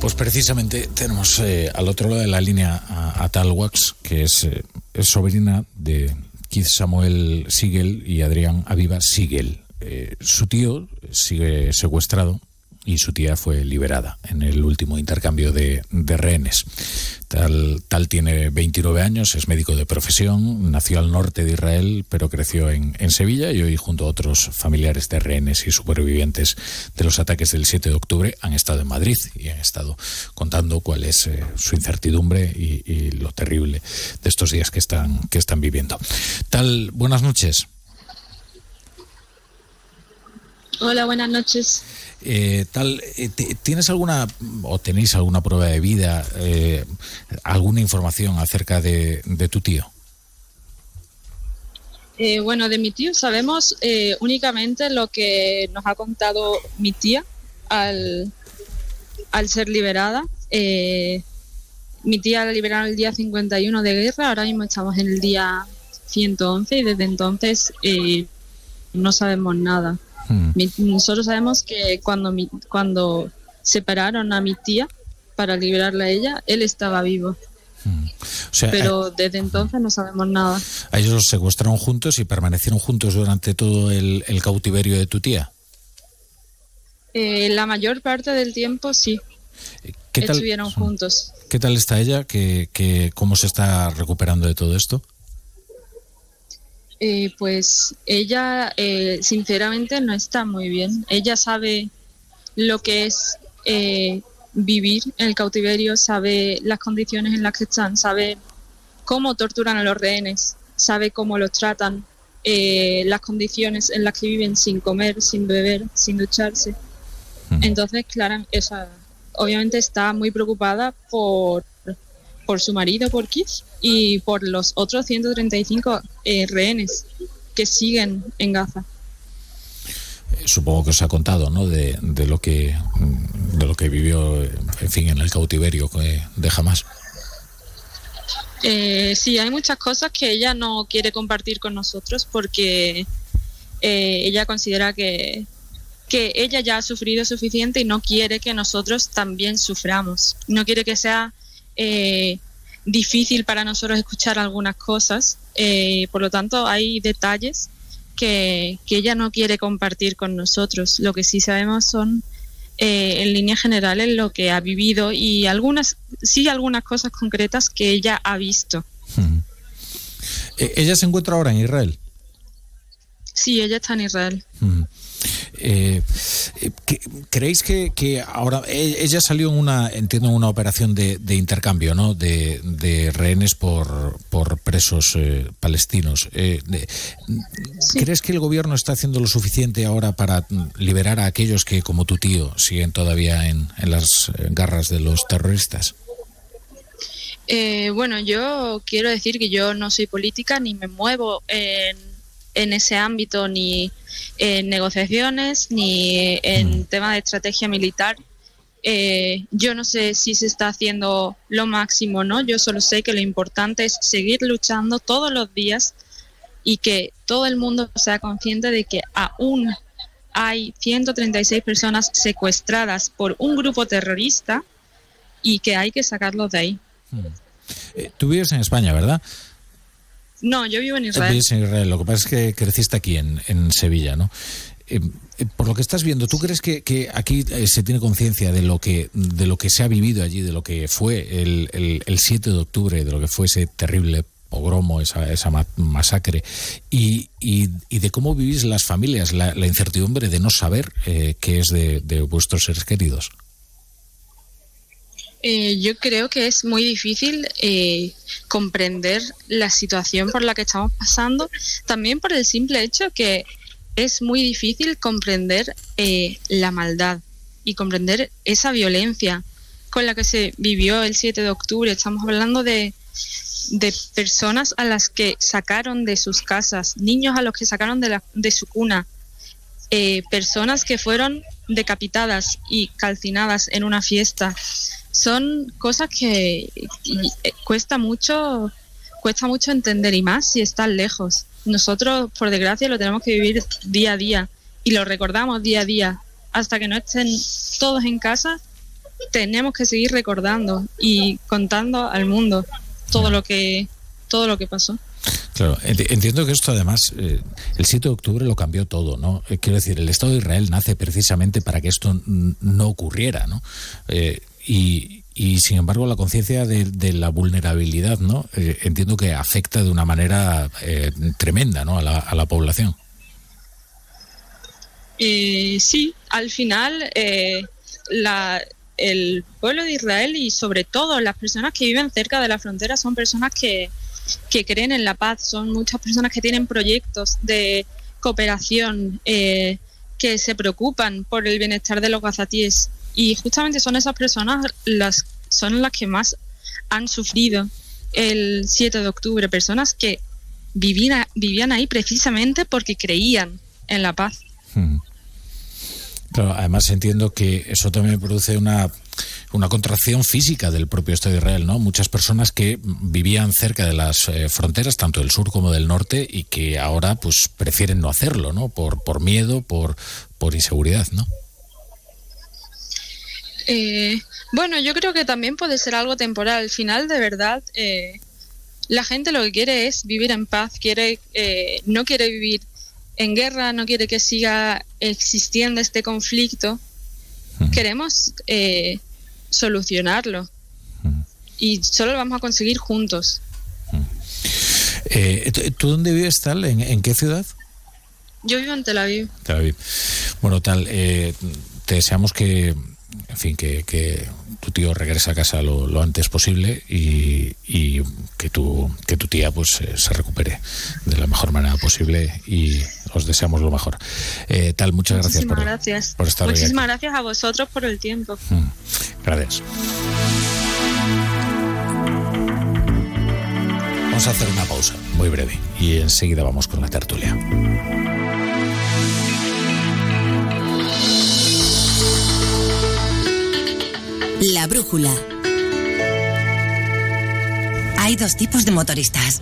Pues precisamente tenemos eh, al otro lado de la línea a, Tal Wax, que es, eh, es, sobrina de Keith Samuel Siegel y Adrián Aviva Siegel. Eh, su tío sigue secuestrado y su tía fue liberada en el último intercambio de, rehenes. Tal, tal, tiene 29 años, es médico de profesión, nació al norte de Israel, pero creció en, Sevilla y hoy junto a otros familiares de rehenes y supervivientes de los ataques del 7 de octubre han estado en Madrid y han estado contando cuál es eh, su incertidumbre y, y, lo terrible de estos días que están, que están viviendo. Tal, buenas noches. Hola, buenas noches. Eh, tal, eh, ¿Tienes alguna o tenéis alguna prueba de vida, eh, alguna información acerca de, tu tío? bueno, de mi tío sabemos únicamente lo que nos ha contado mi tía al, al ser liberada. mi tía la liberaron el día 51 de guerra, ahora mismo estamos en el día 111 y desde entonces no sabemos nada. Hmm. nosotros sabemos que cuando, cuando separaron a mi tía para liberarla a ella, él estaba vivo. Hmm. Pero eh, desde entonces no sabemos nada. ¿A ellos los secuestraron juntos y permanecieron juntos durante todo el, cautiverio de tu tía? Eh, la mayor parte del tiempo sí. ¿Qué tal, Estuvieron juntos. ¿Qué tal está ella? ¿Qué, cómo se está recuperando de todo esto? Eh, pues ella eh, sinceramente no está muy bien. Ella sabe lo que es eh, vivir en el cautiverio, sabe las condiciones en las que están, sabe cómo torturan a los rehenes, sabe cómo los tratan, las condiciones en las que viven sin comer, sin beber, sin ducharse. Entonces, Clara, esa, obviamente está muy preocupada por por su marido, por Keith, y por los otros 135 eh, rehenes que siguen en Gaza. Eh, supongo que os ha contado, ¿no? De, lo que de lo que vivió, en fin, en el cautiverio de Hamas. Eh, sí, hay muchas cosas que ella no quiere compartir con nosotros porque eh, ella considera que, que ella ya ha sufrido suficiente y no quiere que nosotros también suframos. No quiere que sea eh, difícil para nosotros escuchar algunas cosas. Eh, por lo tanto, hay detalles que, ella no quiere compartir con nosotros. Lo que sí sabemos son, eh, en líneas generales, lo que ha vivido y algunas, sí, algunas cosas concretas que ella ha visto. Hmm. ¿Ella se encuentra ahora en Israel? Sí, ella está en Israel. Hmm. Eh, ¿Creéis que, ahora e, ella salió en una, entiendo, una operación de, intercambio, ¿no? De, rehenes por, por presos eh, palestinos. Eh, ¿Crees que el gobierno está haciendo lo suficiente ahora para liberar a aquellos que, como tu tío, siguen todavía en, en las garras de los terroristas? bueno, yo quiero decir que yo no soy política ni me muevo en en ese ámbito ni en negociaciones ni en mm. tema de estrategia militar. Eh, yo no sé si se está haciendo lo máximo, ¿no? Yo solo sé que lo importante es seguir luchando todos los días y que todo el mundo sea consciente de que aún hay 136 personas secuestradas por un grupo terrorista y que hay que sacarlos de ahí. Mm. Eh, tú vives en España, ¿verdad? No, yo vivo en Israel. Lo que pasa es que creciste aquí en, en Sevilla, ¿no? Eh, eh, por lo que estás viendo, ¿tú crees que, que aquí eh, se tiene conciencia de lo que de lo que se ha vivido allí, de lo que fue el, el, 7 de octubre, de lo que fue ese terrible pogromo, esa, esa masacre, y, y, de cómo vivís las familias, la, incertidumbre de no saber qué es de, de vuestros seres queridos? Eh, yo creo que es muy difícil eh, comprender la situación por la que estamos pasando, también por el simple hecho que es muy difícil comprender eh, la maldad y comprender esa violencia con la que se vivió el 7 de octubre. Estamos hablando de, de personas a las que sacaron de sus casas, niños a los que sacaron de, la, de su cuna, personas que fueron decapitadas y calcinadas en una fiesta son cosas que cuesta mucho cuesta mucho entender y más si están lejos. Nosotros, por desgracia, lo tenemos que vivir día a día y lo recordamos día a día. Hasta que no estén todos en casa, tenemos que seguir recordando y contando al mundo todo lo que todo lo que pasó. Claro, entiendo que esto además, eh, el 7 de octubre lo cambió todo, ¿no? Eh, quiero decir, el Estado de Israel nace precisamente para que esto no ocurriera, ¿no? Eh, y, sin embargo, la conciencia de, la vulnerabilidad, ¿no? entiendo que afecta de una manera tremenda, ¿no? A la, población. sí, al final, la, el pueblo de Israel y sobre todo las personas que viven cerca de la frontera son personas que que creen en la paz, son muchas personas que tienen proyectos de cooperación, eh, que se preocupan por el bienestar de los gazatíes. Y justamente son esas personas las, son las que más han sufrido el 7 de octubre, personas que vivían, vivían ahí precisamente porque creían en la paz. Hmm. Además entiendo que eso también produce una una contracción física del propio Estado de Israel, ¿no? Muchas personas que vivían cerca de las eh, fronteras, tanto del sur como del norte, y que ahora pues prefieren no hacerlo, ¿no? Por, por miedo, por, por inseguridad, ¿no? Eh, bueno, yo creo que también puede ser algo temporal. Al final, de verdad, eh, la gente lo que quiere es vivir en paz, quiere, no quiere vivir en guerra, no quiere que siga existiendo este conflicto. Queremos solucionarlo. Y solo lo vamos a conseguir juntos. Eh, ¿Tú dónde vives, Tal? ¿En, qué ciudad? Yo vivo en Tel Aviv. Tel Aviv. Bueno, Tal, eh, te deseamos que, en fin, que, que tu tío regrese a casa lo, antes posible y, que, tu, que tu tía pues eh, se recupere de la mejor manera posible y os deseamos lo mejor. Eh, tal, muchas gracias por, gracias por estar Muchísimas gracias a vosotros por el tiempo. Mm, gracias. Vamos a hacer una pausa muy breve y enseguida vamos con la tertulia. La brújula. Hay dos tipos de motoristas